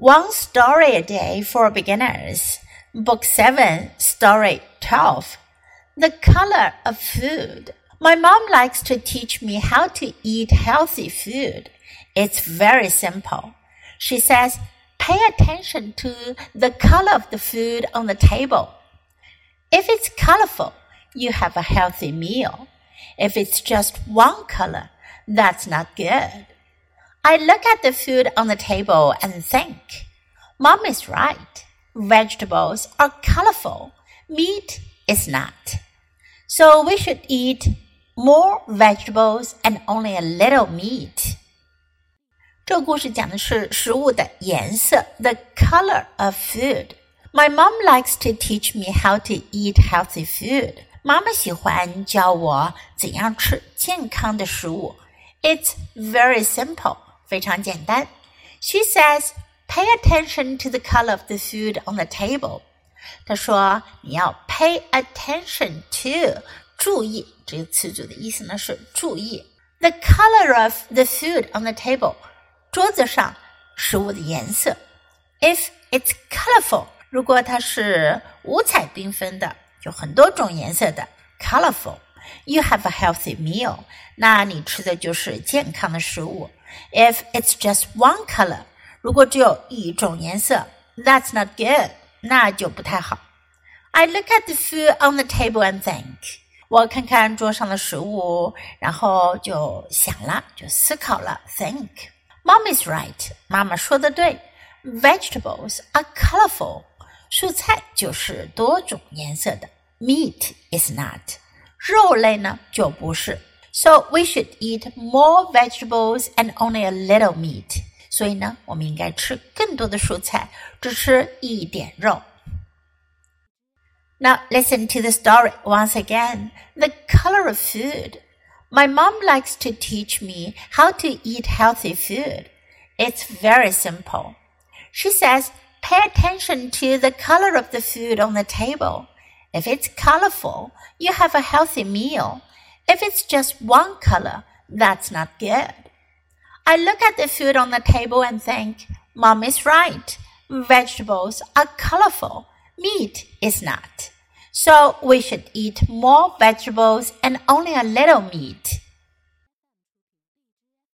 One Story a Day for Beginners, Book 7, Story 12. The Color of Food. My mom likes to teach me how to eat healthy food. It's very simple. She says, pay attention to the color of the food on the table. If it's colorful, you have a healthy meal. If it's just one color, that's not good. I look at the food on the table and think, Mom is right. Vegetables are colorful. Meat is not. So we should eat more vegetables and only a little meat. 这个故事讲的是食物的颜色，the color of food. My mom likes to teach me how to eat healthy food. 妈妈喜欢教我怎样吃健康的食物。It's very simple. 非常简单。She says, "Pay attention to the color of the food on the table." 她说你要 pay attention to 注意这个词组的意思呢是注意 the color of the food on the table 桌子上食物的颜色。If it's colorful，如果它是五彩缤纷的，有很多种颜色的 colorful。You have a healthy meal，那你吃的就是健康的食物。if it's just one color，如果只有一种颜色，that's not good，那就不太好。I look at the food on the table and think，我看看桌上的食物，然后就想了，就思考了，think。Mom is right，妈妈说的对。Vegetables are colorful，蔬菜就是多种颜色的。Meat is not，肉类呢就不是。 so we should eat more vegetables and only a little meat. 所以呢，我们应该吃更多的蔬菜，只吃一点肉。Now listen to the story once again. The color of food. My mom likes to teach me how to eat healthy food. It's very simple. She says, pay attention to the color of the food on the table. If it's colorful, you have a healthy meal. If it's just one color, that's not good. I look at the food on the table and think, Mom is right. Vegetables are colorful. Meat is not. So we should eat more vegetables and only a little meat.